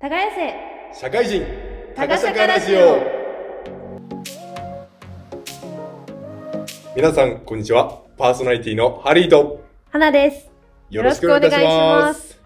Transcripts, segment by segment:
耕せ。社会人。タガシャカラジオ。皆さんこんにちは。パーソナリティのハリーと。花です。よろしくお願いします。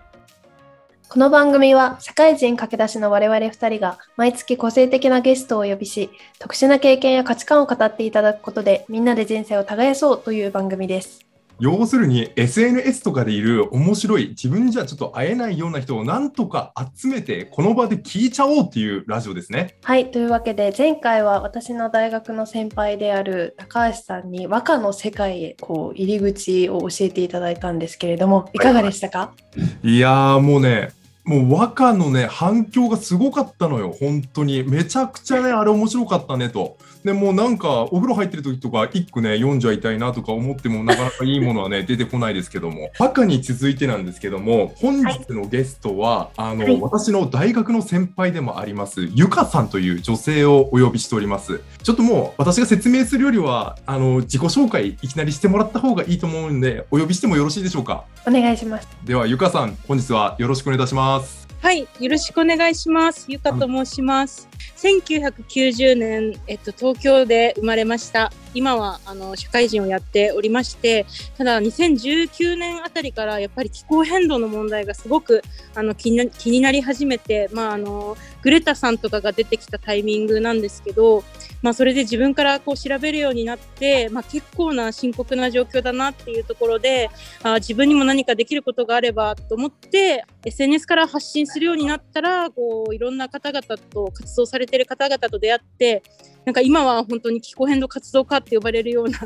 この番組は社会人駆け出しの我々2人が毎月個性的なゲストをお呼びし特殊な経験や価値観を語っていただくことでみんなで人生を耕そうという番組です要するに SNS とかでいる面白い自分じゃちょっと会えないような人をなんとか集めてこの場で聞いちゃおうっていうラジオですね。はいというわけで前回は私の大学の先輩である高橋さんに和歌の世界へこう入り口を教えていただいたんですけれどもいかがでしたか、はいはい、いやーもうねもう和歌のね反響がすごかったのよ本当に。めちゃくちゃねあれ面白かったねとでもうなんかお風呂入ってる時とか一句ね読んじゃいたいなとか思ってもなかなかいいものはね 出てこないですけども。和歌に続いてなんですけども本日のゲストは、はい、あの、はい、私の大学の先輩でもありますゆかさんという女性をお呼びしております。ちょっともう私が説明するよりはあの自己紹介いきなりしてもらった方がいいと思うんでお呼びしてもよろしいでしょうか？お願いします。ではゆかさん本日はよろしくお願いいたしますはい、よろしくお願いします。ゆかと申します。1990年、えっと、東京で生まれました。今はあの社会人をやっておりまして、ただ2019年あたりからやっぱり気候変動の問題がすごくあの気に気になり始めて、まあ、あのグレタさんとかが出てきたタイミングなんですけど、まあ、それで自分からこう調べるようになって、まあ、結構な深刻な状況だなっていうところであ自分にも何かできることがあればと思って SNS から発信するようになったらこういろんな方々と活動されてる方々と出会ってなんか今は本当に気候変動活動家って呼ばれるような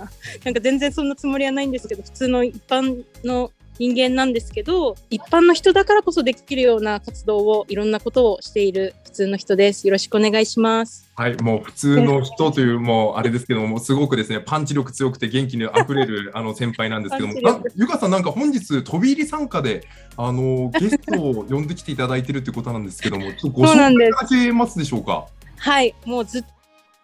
なんか全然そんなつもりはないんですけど普通の一般の人間なんですけど一般の人だからこそできるような活動をいろんなことをしている普通の人です。よろしくお願いします。はいもう普通の人というもうあれですけどもすごくですねパンチ力強くて元気にあふれる あの先輩なんですけども。ゆかさんなんか本日飛び入り参加であの ゲストを呼んできていただいてるということなんですけどもちょっとご紹介いただけますでしょうか？はいもうずっ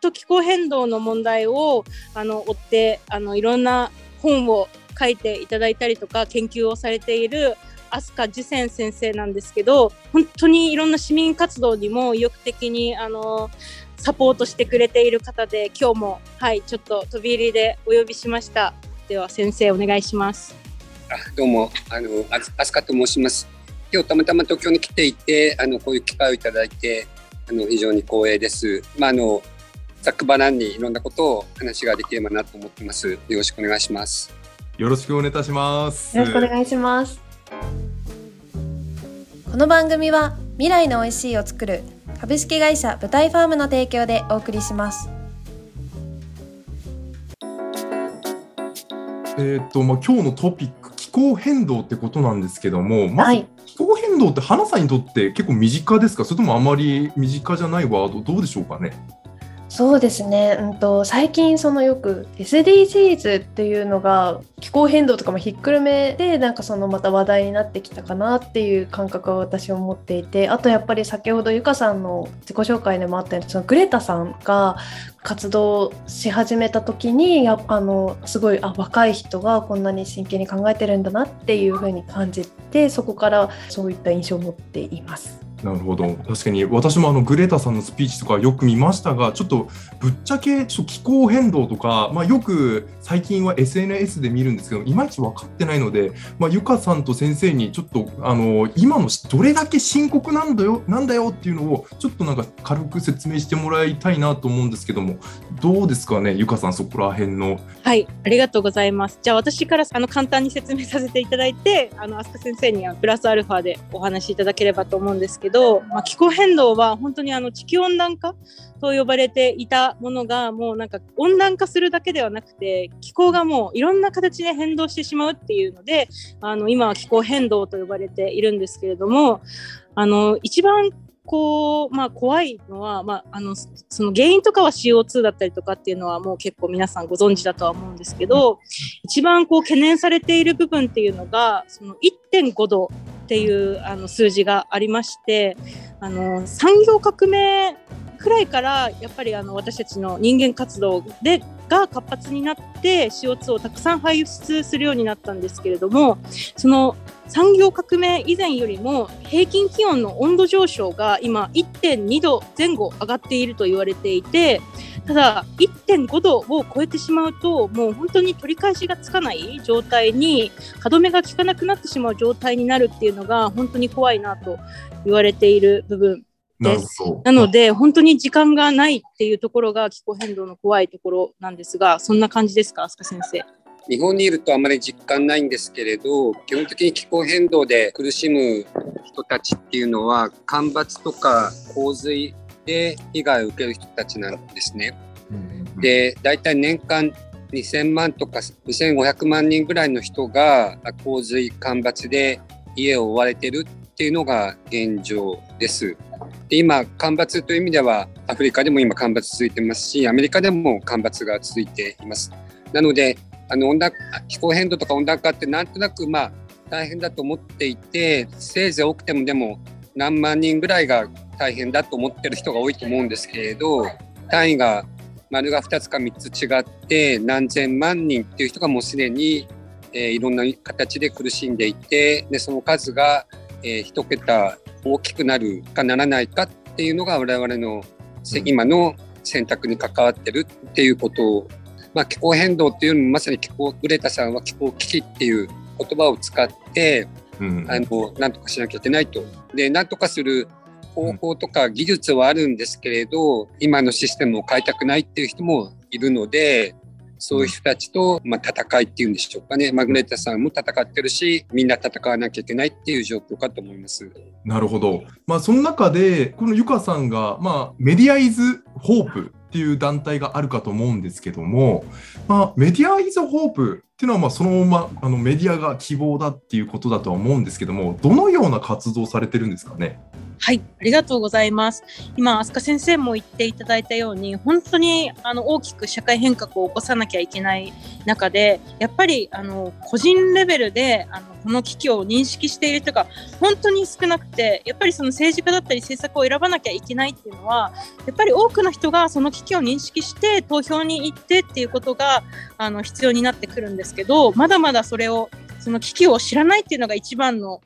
と気候変動の問題をあの追ってあのいろんな本を書いていただいたりとか研究をされている飛鳥次仙先生なんですけど本当にいろんな市民活動にも意欲的にあのサポートしてくれている方で今日もはいちょっと飛び入りでお呼びしました。では先生お願いします。あどうも。あの飛鳥と申します。今日たまたま東京に来ていてあのこういう機会をいただいてあの非常に光栄です。まああのざっくばらんにいろんなことを話ができればなと思ってます。よろしくお願いします。よろしくお願いいたします。よろしくお願いします。この番組は未来の美味しいを作る株式会社舞台ファームの提供でお送りします。えっ、とまあ今日のトピック気候変動ってことなんですけども、まず気候変動って花さんにとって結構身近ですか？それともあまり身近じゃないワード？どうでしょうかね？そうですね、うんと、最近そのよく SDGs っていうのが気候変動とかもひっくるめでなんかそのまた話題になってきたかなっていう感覚は私は持っていてあとやっぱり先ほどゆかさんの自己紹介でもあったようにそのグレタさんが活動し始めた時にやあのすごいあ若い人がこんなに真剣に考えてるんだなっていうふうに感じてそこからそういった印象を持っています。なるほど確かに私もあのグレータさんのスピーチとかよく見ましたがちょっとぶっちゃけちょっと気候変動とか、まあ、よく最近は SNS で見るんですけどいまいち分かってないので、まあ、ゆかさんと先生にちょっとあの今のどれだけ深刻なんだよなんだよっていうのをちょっとなんか軽く説明してもらいたいなと思うんですけどもどうですかねゆかさんそこら辺の。はいありがとうございますじゃあ私からあの簡単に説明させていただいてあの飛鳥先生にはプラスアルファでお話しいただければと思うんですけど、まあ、気候変動は本当にあの地球温暖化と呼ばれていたものがもうなんか温暖化するだけではなくて気候がもういろんな形で変動してしまうっていうのであの今は気候変動と呼ばれているんですけれどもあの一番こう、まあ、怖いのは、まあ、あのその原因とかは CO2 だったりとかっていうのはもう結構皆さんご存知だとは思うんですけど一番こう懸念されている部分っていうのがその1.5度っていうあの数字がありましてあの産業革命くらいからやっぱりあの私たちの人間活動でが活発になって CO2 をたくさん排出するようになったんですけれどもその産業革命以前よりも平均気温の温度上昇が今1.2度前後上がっていると言われていてただ1.5度を超えてしまうともう本当に取り返しがつかない状態に歯止めが効かなくなってしまう状態になるっていうのが本当に怖いなと言われている部分。です。なので本当に時間がないっていうところが気候変動の怖いところなんですがそんな感じですか飛鳥先生。日本にいるとあまり実感ないんですけれど基本的に気候変動で苦しむ人たちっていうのは干ばつとか洪水で被害を受ける人たちなんですね。で大体年間2000万とか2500万人ぐらいの人が洪水干ばつで家を追われてるっていうのが現状です。で今干ばつという意味ではアフリカでも今干ばつ続いてますしアメリカでも干ばつが続いています。なのであの温暖気候変動とか温暖化ってなんとなくまあ大変だと思っていてせいぜい多くてもでも何万人ぐらいが大変だと思ってる人が多いと思うんですけれど単位が丸が2つか3つ違って何千万人っていう人がもうすでに、えー、いろんな形で苦しんでいてでその数が、えー、1桁大きくなるかならないかっていうのが我々の、今の選択に関わってるっていうことまあ、気候変動っていうのもまさに気候グレタさんは気候危機っていう言葉を使って、うん、あのなんとかしなきゃいけないと。でなんとかする方法とか技術はあるんですけれど、今のシステムを変えたくないっていう人もいるのでそういう人たちと、まあ、戦いっていうんでしょうかね、マグネタさんも戦ってるしみんな戦わなきゃいけないっていう状況かと思います。なるほど、まあ、その中でこのゆかさんが、まあ、メディアイズ・ホープっていう団体があるかと思うんですけども、まあ、メディアイズ・ホープっていうのはまあそのままあのメディアが希望だっていうことだとは思うんですけどもどのような活動されてるんですかね？はい、ありがとうございます。今、飛鳥先生も言っていただいたように、本当にあの大きく社会変革を起こさなきゃいけない中で、やっぱりあの個人レベルであのこの危機を認識している人が本当に少なくて、やっぱりその政治家だったり政策を選ばなきゃいけないっていうのは、やっぱり多くの人がその危機を認識して投票に行ってっていうことがあの必要になってくるんですけど、まだまだそれをその危機を知らないっていうのが一番の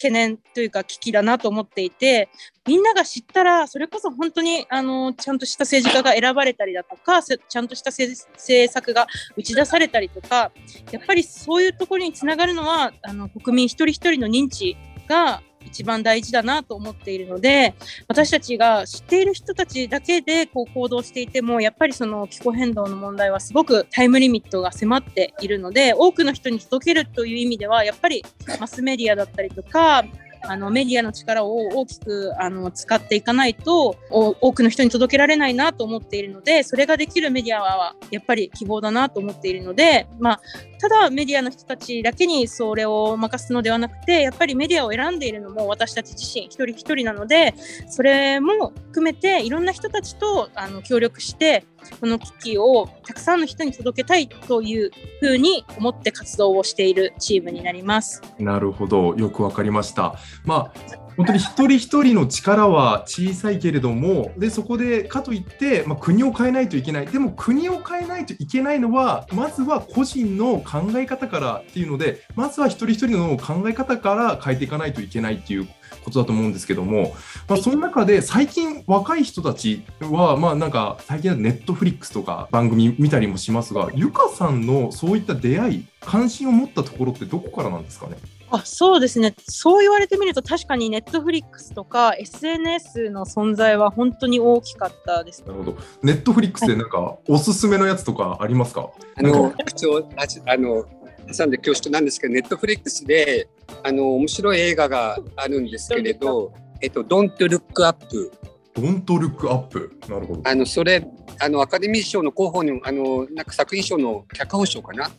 懸念というか危機だなと思っていてみんなが知ったらそれこそ本当にあのちゃんとした政治家が選ばれたりだとかちゃんとした政策が打ち出されたりとかやっぱりそういうところにつながるのはあの国民一人一人の認知が一番大事だなと思っているので私たちが知っている人たちだけでこう行動していてもやっぱりその気候変動の問題はすごくタイムリミットが迫っているので多くの人に届けるという意味ではやっぱりマスメディアだったりとかあのメディアの力を大きくあの使っていかないと多くの人に届けられないなと思っているのでそれができるメディアはやっぱり希望だなと思っているので、まあ、ただメディアの人たちだけにそれを任すのではなくてやっぱりメディアを選んでいるのも私たち自身一人一人なのでそれも含めていろんな人たちとあの協力してこの危機をたくさんの人に届けたいというふうに思って活動をしているチームになります。なるほど、よくわかりました。まあ本当に一人一人の力は小さいけれどもでそこでかといって、まあ、国を変えないといけないでも国を変えないといけないのはまずは個人の考え方からっていうのでまずは一人一人の考え方から変えていかないといけないっていうことだと思うんですけども、まあ、その中で最近若い人たちはまあなんか最近はネットフリックスとか番組見たりもしますがゆかさんのそういった出会い関心を持ったところってどこからなんですかね？あそうですね、そう言われてみると、確かにネットフリックスとか SNS の恐在は本当に大きかったです。なるほど。ネットフリックスでなんか、おすすめのやつとかありますか？あの、口をあの挟んで恐縮なんですけど、ネットフリックスであの面白い映画があるんですけれど、えっと、Don't Look Up。Don't Look Up。なるほど。あの、それ、あの、アカデミー賞の候補にも、あの、なんか作品賞の脚本賞かな？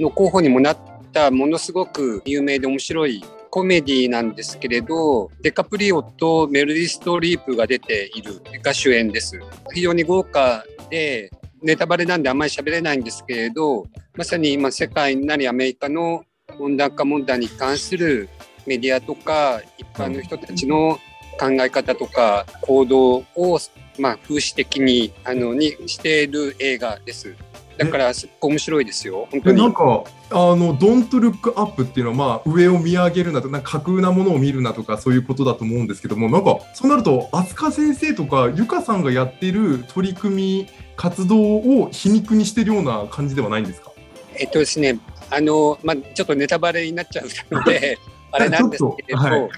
の候補にもなった、ものすごく有名で面白いコメディなんですけれど、デカプリオとメルディ・ストリープが出ているが主演です。非常に豪華で、ネタバレなんであんまり喋れないんですけれど、まさに今世界なりアメリカの温暖化問題に関するメディアとか一般の人たちの考え方とか行動をまあ、風刺的にあのにしている映画です。だからすっごい面白いですよ。本当にでなんかあの「Don't Look Up」っていうのは、まあ、上を見上げるなとなんか架空なものを見るなとかそういうことだと思うんですけどもなんかそうなると飛鳥先生とかゆかさんがやってる取り組み活動を皮肉にしてるような感じではないんですか？えっとですね、あの、まあ、ちょっとネタバレになっちゃうので、あれなんですけれど、はい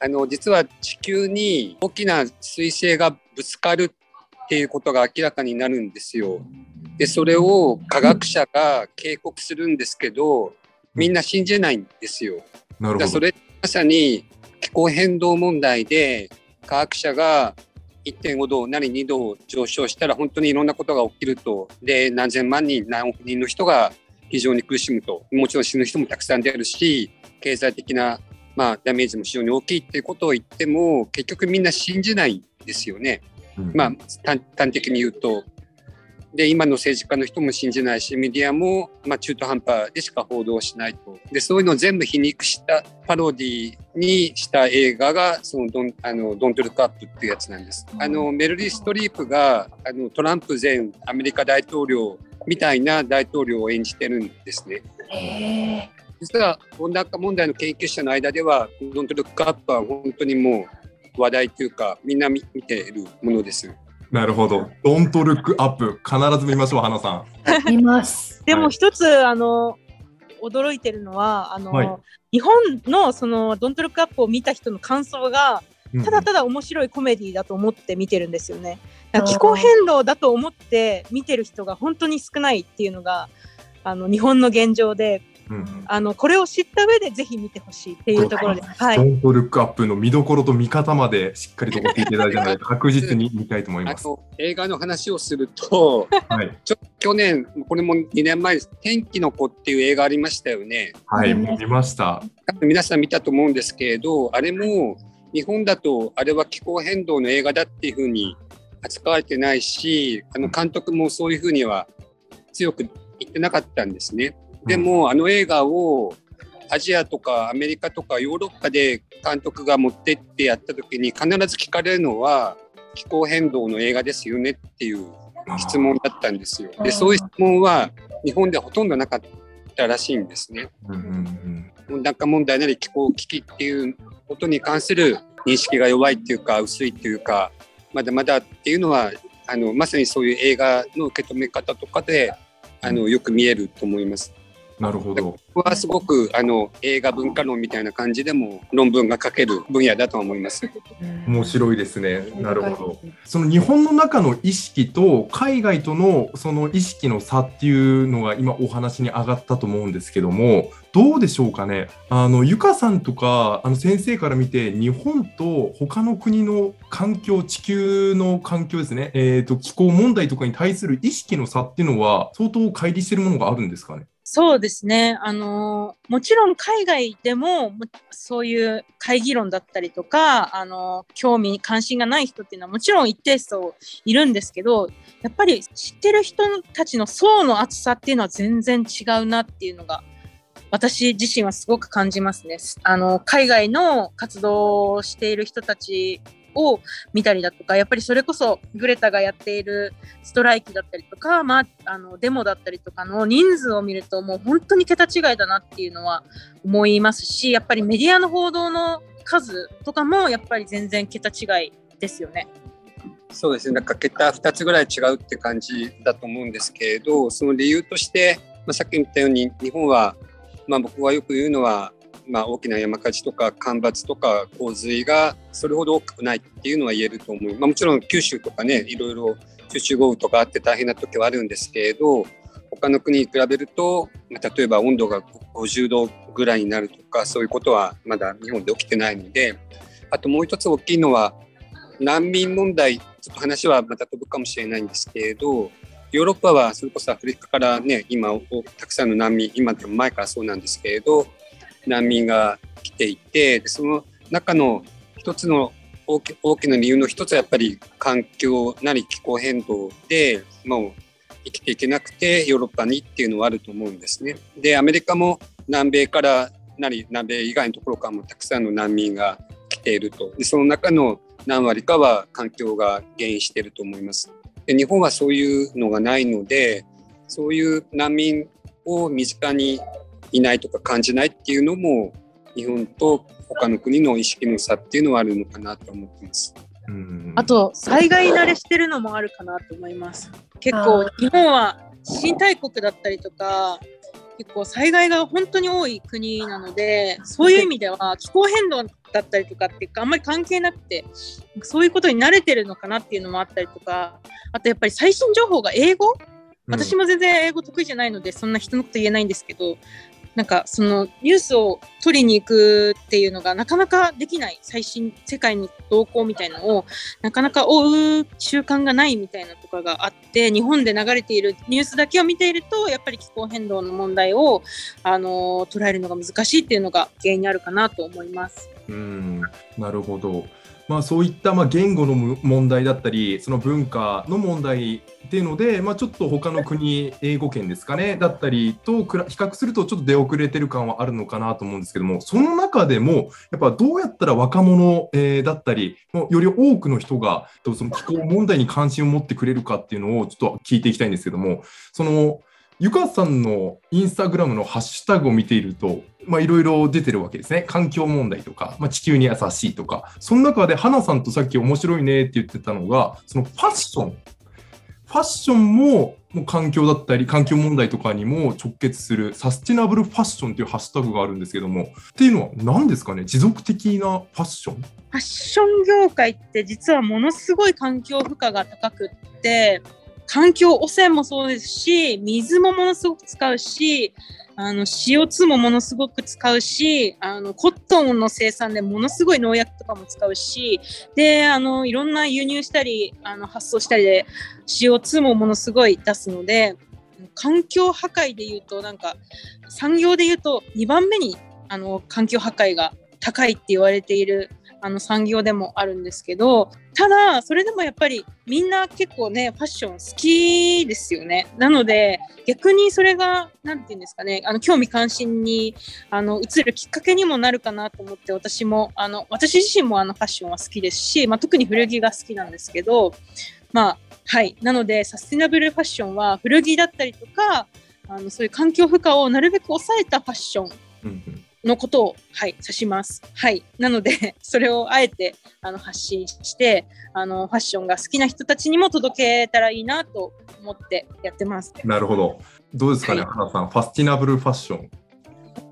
あの、実は地球に大きな彗星がぶつかるっていうことが明らかになるんですよ。で、それを科学者が警告するんですけど、みんな信じないんですよ。なるほど。それまさに気候変動問題で科学者が1.5度なり2度上昇したら本当にいろんなことが起きるとで何千万人何億人の人が非常に苦しむともちろん死ぬ人もたくさん出るし経済的な、まあ、ダメージも非常に大きいっていうことを言っても結局みんな信じないんですよね。うんまあ、端端的に言うと。で、今の政治家の人も信じないし、メディアも、まあ、中途半端でしか報道しないと。で、そういうのを全部皮肉したパロディにした映画が、そのドン、あの、ドントルクアップっていうやつなんです。あの、メルリー・ストリープが、あの、トランプ前アメリカ大統領みたいな大統領を演じてるんですね。へー実は温暖化問題の研究者の間では、ドントルックアップは本当にもう話題というか、みんな見見ているものです。なるほど。Don't Look Up 必ず見ましょう、花さん。見ます。ではいも一つ、あの驚いてるのはあの、はい日本のそのドントルックアップを見た人の感想がうんただただ面白いコメディだと思って見てるんですよね。気候変動だと思って見てる人が本当に少ないっていうのがあの日本の現状でうんあのこれを知った上でぜひ見てほしいっていうところです。はい。Don't Look Up の見どころと見方までしっかりとご聞いていただいたので、確実に見たいと思います。あと映画の話をするとはい。去年これも2年前です「天気の子」っていう映画ありましたよねはい、うん見ました。皆さん見たと思うんですけれどあれも日本だとあれは気候変動の映画だっていうふうに扱われてないしあの監督もそういうふうには強く言ってなかったんですね。でもあの映画をアジアとかアメリカとかヨーロッパで監督が持ってってやった時に必ず聞かれるのは気候変動の映画ですよねっていう質問だったんですよ。でそういう質問は日本ではほとんどなかったらしいんですね。温暖化問題なり気候危機っていうことに関する認識が弱いっていうか薄いっていうかまだまだっていうのはあのまさにそういう映画の受け止め方とかであのよく見えると思います。うんなるほど。ここはすごくあの映画文化論みたいな感じでも論文が書ける分野だと思います。面白いですね。なるほど。その日本の中の意識と海外とのその意識の差っていうのが今お話に上がったと思うんですけども、どうでしょうかね？あのゆかさんとかあの先生から見て日本と他の国の環境、地球の環境ですね。えっ、と気候問題とかに対する意識の差っていうのは相当乖離してるものがあるんですかね？そうですね。あのもちろん海外でもそういう会議論だったりとか、あの興味関心がない人っていうのはもちろん一定数いるんですけど、やっぱり知ってる人たちの層の厚さっていうのは全然違うなっていうのが私自身はすごく感じますね。あの海外の活動をしている人たちを見たりだとか、やっぱりそれこそグレタがやっているストライキだったりとか、まあ、あのデモだったりとかの人数を見るともう本当に桁違いだなっていうのは思いますし、やっぱりメディアの報道の数とかもやっぱり全然桁違いですよね。そうですね、なんか桁2つぐらい違うって感じだと思うんですけれど、その理由として、まあ、さっき言ったように、日本は、まあ、僕がよく言うのは、まあ、大きな山火事とか干ばつとか洪水がそれほど大きくないっていうのは言えると思う。まあ、もちろん九州とかね、いろいろ集中豪雨とかあって大変な時はあるんですけれど、他の国に比べると、例えば温度が50度ぐらいになるとか、そういうことはまだ日本で起きてないので、あともう一つ大きいのは、難民問題、ちょっと話はまた飛ぶかもしれないんですけれど、ヨーロッパはそれこそアフリカからね、今、たくさんの難民、今でも前からそうなんですけれど、難民が来ていて、その中の一つの大き大きな理由の一つはやっぱり環境なり気候変動で、もう生きていけなくてヨーロッパにっていうのはあると思うんですね。で、アメリカも南米からなり、南米以外のところからもたくさんの難民が来ていると。で、その中の何割かは環境が原因していると思います。で日本はそういうのがないのでそういう難民を身近にいないとか感じないっていうのも日本と他の国の意識の差っていうのはあるのかなと思ってます。うんあと災害慣れしてるのもあるかなと思います。結構あ日本は新大国だったりとか結構災害が本当に多い国なのでそういう意味では気候変動だったりとかっていうかあんまり関係なくてそういうことに慣れてるのかなっていうのもあったりとかあとやっぱり最新情報が英語？私も全然英語得意じゃないのでそんな人のこと言えないんですけどなんかそのニュースを取りに行くっていうのがなかなかできない最新世界の動向みたいなのをなかなか追う習慣がないみたいなとかがあって日本で流れているニュースだけを見ているとやっぱり気候変動の問題をあの捉えるのが難しいっていうのが原因にあるかなと思います。うんなるほど。まあ、そういったまあ言語の問題だったり、その文化の問題っていうので、まあ、ちょっと他の国、英語圏ですかね、だったりと比較すると、ちょっと出遅れてる感はあるのかなと思うんですけども、その中でも、やっぱどうやったら若者、えーだったり、より多くの人がその気候問題に関心を持ってくれるかっていうのをちょっと聞いていきたいんですけども、そのゆかさんのインスタグラムのハッシュタグを見ていると、まあ、いろいろ出てるわけですね。環境問題とか、まあ、地球に優しいとか。その中で、花さんとさっき面白いねって言ってたのが、そのファッション。ファッションももう環境だったり、環境問題とかにも直結するサスティナブルファッションっていうハッシュタグがあるんですけども、っていうのは何ですかね？持続的なファッション？ファッション業界って実はものすごい環境負荷が高くって環境汚染もそうですし水もものすごく使うしあの CO2 もものすごく使うしあのコットンの生産でものすごい農薬とかも使うしであのいろんな輸入したりあの発送したりで CO2 もものすごい出すので環境破壊でいうとなんか産業でいうと2番目にあの環境破壊が高いって言われているあの産業でもあるんですけどただそれでもやっぱりみんな結構ねファッション好きですよね。なので逆にそれが何て言うんですかねあの興味関心にあの移るきっかけにもなるかなと思って私もあの私自身もあのファッションは好きですし、まあ、特に古着が好きなんですけどまあはい。なのでサステナブルファッションは古着だったりとかあのそういう環境負荷をなるべく抑えたファッションのことを、はい、指します。はい。なので、それをあえてあの発信してあの、ファッションが好きな人たちにも届けたらいいなと思ってやってます。なるほど。どうですかね、はい花さん。ファスティナブルファッション。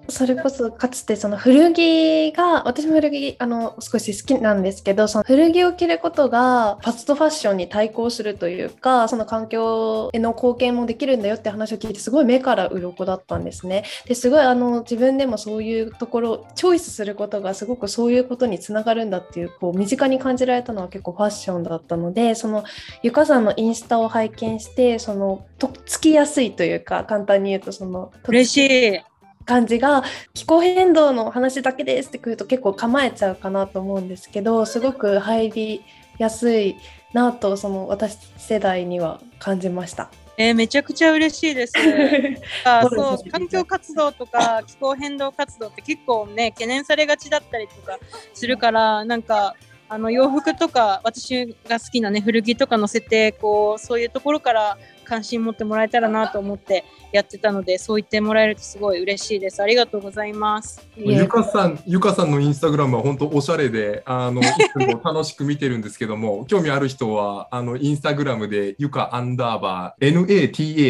それこそかつてその古着が私も古着あの少し好きなんですけどその古着を着ることがファストファッションに対抗するというかその環境への貢献もできるんだよって話を聞いてすごい目から鱗だったんですね。ですごいあの自分でもそういうところチョイスすることがすごくそういうことにつながるんだっていうこう身近に感じられたのは結構ファッションだったのでそのゆかさんのインスタを拝見してそのとっつきやすいというか簡単に言うとその嬉しい。感じが気候変動の話だけですってくると結構構えちゃうかなと思うんですけどすごく入りやすいなとその私世代には感じました。えーめちゃくちゃ嬉しいです。あそう環境活動とか気候変動活動って結構ね懸念されがちだったりとかするからなんかあの洋服とか私が好きなね古着とか載せてこうそういうところから関心持ってもらえたらなと思ってやってたのでそう言ってもらえるとすごい嬉しいです。ありがとうございます。ゆかさん、ゆかさんのインスタグラムは本当おしゃれで、あの、いつも楽しく見てるんですけども、興味ある人は、あの、インスタグラムで、ゆかアンダーバー、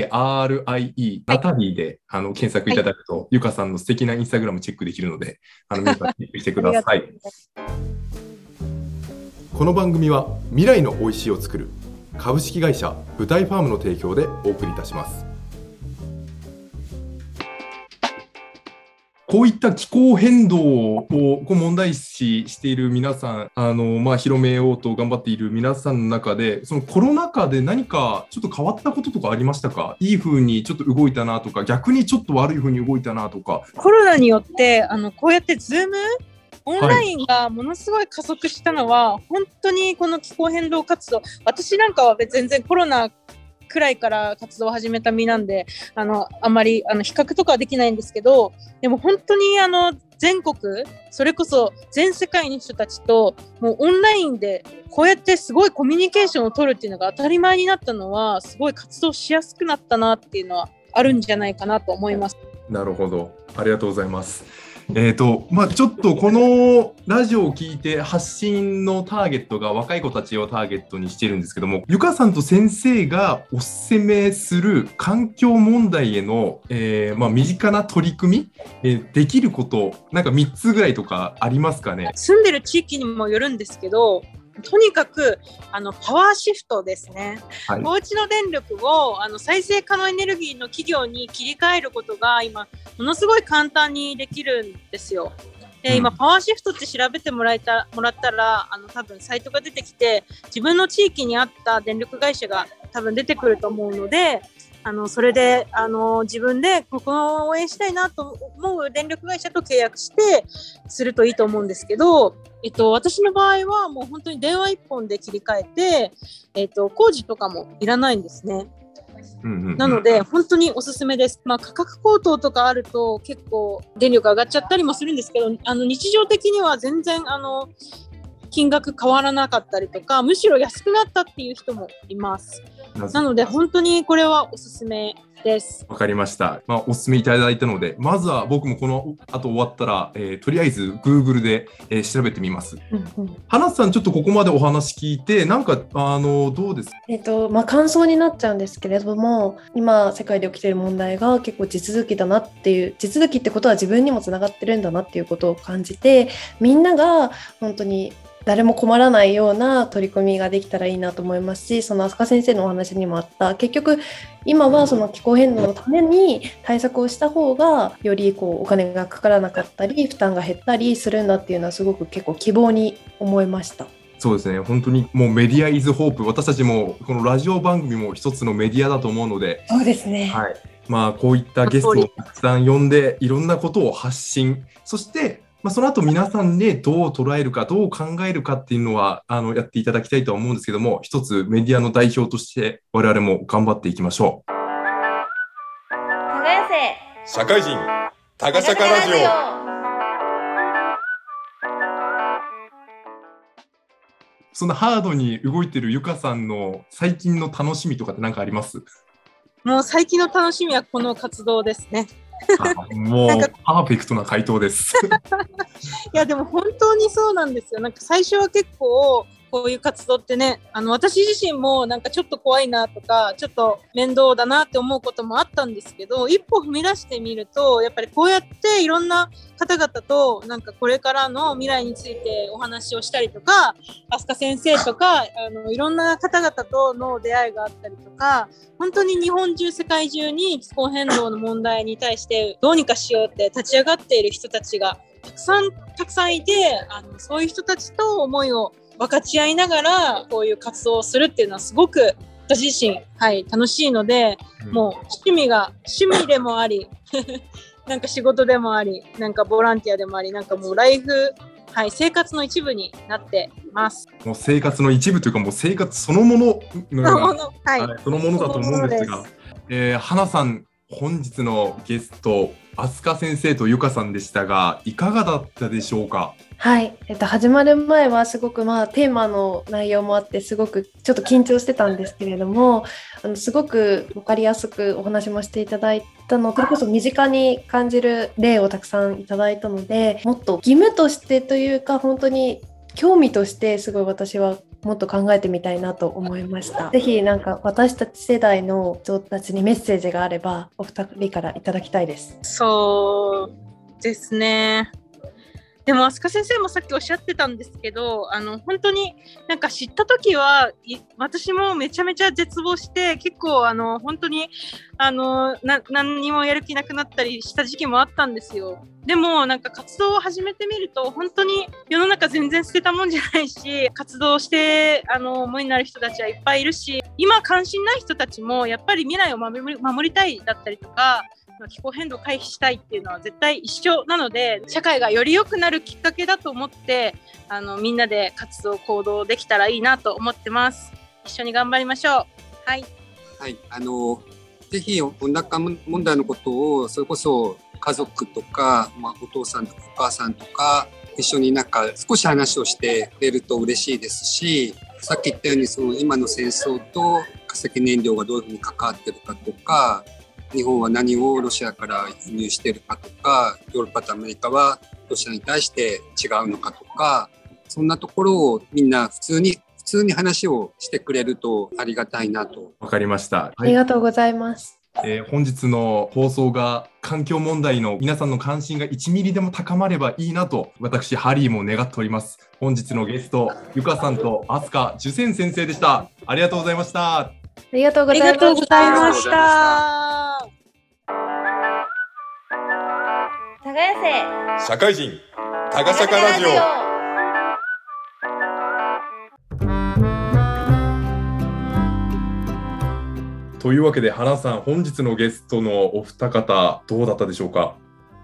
NATARIE、ナタリーで、あの、検索いただくと、ゆかさんの素敵なインスタグラムチェックできるので、あの、皆さんチェックしてください。この番組は、未来の美味しいを作る、株式会社舞台ファームの提供でお送りいたします。こういった気候変動をこう問題視している皆さん、あのまあ、広めようと頑張っている皆さんの中で、そのコロナ禍で何かちょっと変わったこととかありましたか？いい風にちょっと動いたなとか、逆にちょっと悪い風に動いたなとか。コロナによってあのこうやってズームオンラインがものすごい加速したのは、本当にこの気候変動活動私なんかは全然コロナくらいから活動を始めた身なんであのあんまりあの比較とかはできないんですけどでも本当にあの全国それこそ全世界の人たちともうオンラインでこうやってすごいコミュニケーションを取るっていうのが当たり前になったのはすごい活動しやすくなったなっていうのはあるんじゃないかなと思います。なるほど。ありがとうございます。えーとまあ、ちょっとこのラジオを聞いて発信のターゲットが若い子たちをターゲットにしてるんですけどもゆかさんと先生がおすすめする環境問題への、えーまあ、身近な取り組み、えー、できることなんか3つぐらいとかありますかね？住んでる地域にもよるんですけどとにかくあのパワーシフトですね、はい、お家の電力をあの再生可能エネルギーの企業に切り替えることが今ものすごい簡単にできるんですよ。で今、パワーシフトって調べてもらえたもらったらあの多分サイトが出てきて自分の地域に合った電力会社が多分出てくると思うのであのそれであの自分でここを応援したいなと思う電力会社と契約してするといいと思うんですけど、えっと、私の場合はもう本当に電話1本で切り替えて、えっと、工事とかもいらないんですね。なので本当におすすめです。まあ、価格高騰とかあると結構電力上がっちゃったりもするんですけどあの日常的には全然あの金額変わらなかったりとかむしろ安くなったっていう人もいます。なので本当にこれはおすすめです。わかりました。まあ、お勧めいただいたので、まずは僕もこの後終わったら、えー、とりあえず Google で、えー、調べてみます。花さん、ちょっとここまでお話聞いて、なんか、あの、どうです？えっ、と、まあ、感想になっちゃうんですけれども、今、世界で起きている問題が結構地続きだなっていう、地続きってことは自分にもつながってるんだなっていうことを感じて、みんなが本当に誰も困らないような取り組みができたらいいなと思いますしその飛鳥先生のお話にもあった。結局今はその気候変動のために対策をした方がよりこうお金がかからなかったり負担が減ったりするんだっていうのはすごく結構希望に思いました。そうですね。本当にもうメディアイズホープ私たちもこのラジオ番組も一つのメディアだと思うのでそうですね、はい。まあ、こういったゲストをたくさん呼んでいろんなことを発信。そしてまあ、その後皆さんでどう捉えるか、どう考えるかっていうのは、あの、やっていただきたいとは思うんですけども、一つメディアの代表として我々も頑張っていきましょう。耕せ社会人、タガシャカラジオ。そんなハードに動いてるゆかさんの最近の楽しみとかって何かありますもう最近の楽しみはこの活動ですね。もうパーフェクトな回答です。いやでも本当にそうなんですよ。なんか最初は結構こういう活動ってねあの私自身もなんかちょっと怖いなとかちょっと面倒だなって思うこともあったんですけど一歩踏み出してみるとやっぱりこうやっていろんな方々となんかこれからの未来についてお話をしたりとか飛鳥先生とかあのいろんな方々との出会いがあったりとか本当に日本中世界中に気候変動の問題に対してどうにかしようって立ち上がっている人たちがたくさんたくさんいてあのそういう人たちと思いを分かち合いながらこういう活動をするっていうのはすごく私自身、はい、楽しいので、うん、もう趣味が趣味でもあり なんか仕事でもありなんかボランティアでもありなんかもうライフはい、生活の一部になってます。もう生活の一部というか、もう生活そのもののような、はい、そのものだと思うんですが、す。えー、花さん、本日のゲスト、飛鳥先生とゆかさんでしたが、いかがだったでしょうか？はい、えっと、始まる前はすごくまあテーマの内容もあってすごくちょっと緊張してたんですけれどもあのすごく分かりやすくお話もしていただいたのそれこそ身近に感じる例をたくさんいただいたのでもっと義務としてというか本当に興味としてすごい私はもっと考えてみたいなと思いました。ぜひなんか私たち世代の人たちにメッセージがあればお二人からいただきたいです。そうですね。でも飛鳥先生もさっきおっしゃってたんですけどあの本当になんか知った時は私もめちゃめちゃ絶望して結構あの本当にあの何にもやる気なくなったりした時期もあったんですよ。でもなんか活動を始めてみると本当に世の中全然捨てたもんじゃないし活動してあの思いになる人たちはいっぱいいるし今関心ない人たちもやっぱり未来を守りたいだったりとか気候変動回避したいっていうのは絶対一緒なので社会がより良くなるきっかけだと思ってあのみんなで活動行動できたらいいなと思ってます。一緒に頑張りましょう。はい。はい、あのぜひ温暖化問題のことをそれこそ家族とか、まあ、お父さんとかお母さんとか一緒になんか少し話をしてくれると嬉しいですしさっき言ったようにその今の戦争と化石燃料がどういうふうに関わってるかとか日本は何をロシアから輸入しているかとかヨーロッパとアメリカはロシアに対して違うのかとかそんなところをみんな普通に普通に話をしてくれるとありがたいなと。わかりました。ありがとうございます。えー本日の放送が環境問題の皆さんの関心が1ミリでも高まればいいなと私ハリーも願っております本日のゲストゆかさんとアスカジュセン先生でしたありがとうございましたありがとうごありざいました。耕せ社会人タガシャカラジオ。というわけで花さん本日のゲストのお二方どうだったでしょうか？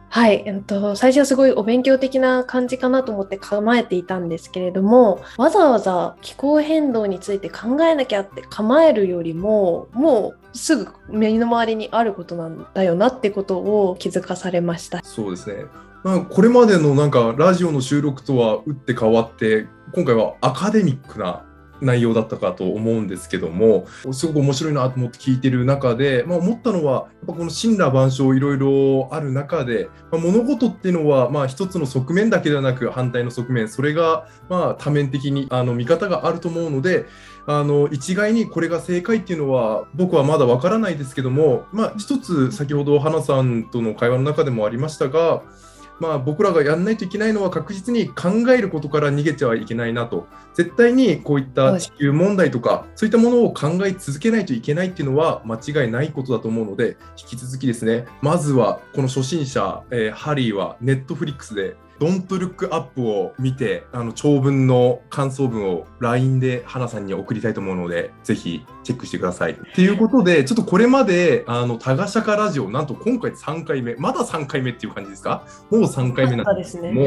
はい、えっと、最初はすごいお勉強的な感じかなと思って構えていたんですけれどもわざわざ気候変動について考えなきゃって構えるよりももうすぐ目の周りにあることなんだよなってことを気づかされました。そうですねまあ、これまでのなんかラジオの収録とは打って変わって今回はアカデミックな内容だったかと思うんですけどもすごく面白いなと思って聞いてる中で、まあ、思ったのはやっぱこの神羅万象いろいろある中で、まあ、物事っていうのはまあ一つの側面だけではなく反対の側面それがまあ多面的にあの見方があると思うのであの一概にこれが正解っていうのは僕はまだわからないですけども、まあ、一つ先ほど花さんとの会話の中でもありましたがまあ、僕らがやらないといけないのは確実に考えることから逃げてはいけないなと。絶対にこういった地球問題とかそういったものを考え続けないといけないっていうのは間違いないことだと思うので引き続きですねまずはこの初心者、えーハリーはネットフリックスで「Don't Look Up」を見てあの長文の感想文を LINE で花さんに送りたいと思うのでぜひチェックしてください。ということでちょっとこれまであのタガシャカラジオなんと今回3回目。まだ3回目っていう感じですか？もう3回目なんです。けども、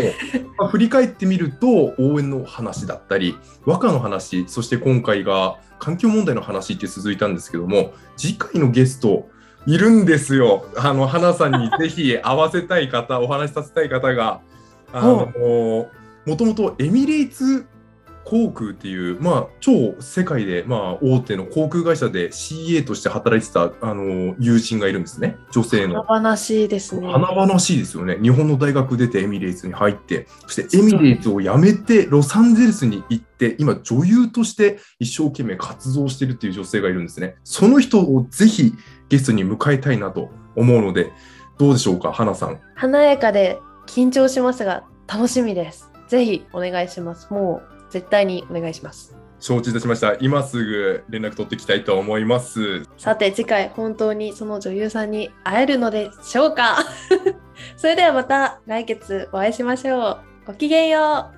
まあ振り返ってみると応援の話だったり和歌の話そして今回が環境問題の話って続いたんですけども次回のゲストいるんですよ。あの花さんにぜひ会わせたい方お話しさせたい方があのもともとエミレーツ航空っていう、まあ、超世界で、まあ、大手の航空会社で CA として働いてたあの友人がいるんですね女性の。華々しいですね。華々しいですよね。日本の大学出てエミレーツに入って、そしてエミレーツを辞めてロサンゼルスに行って、今女優として一生懸命活動してるっていう女性がいるんですね。その人をぜひゲストに迎えたいなと思うので、どうでしょうか、花さん。華やかで緊張しますが楽しみです。ぜひお願いします。もう絶対にお願いします。承知いたしました。今すぐ連絡取っていきたいと思います。さて次回本当にその女優さんに会えるのでしょうか？それではまた来月お会いしましょう。ごきげんよう。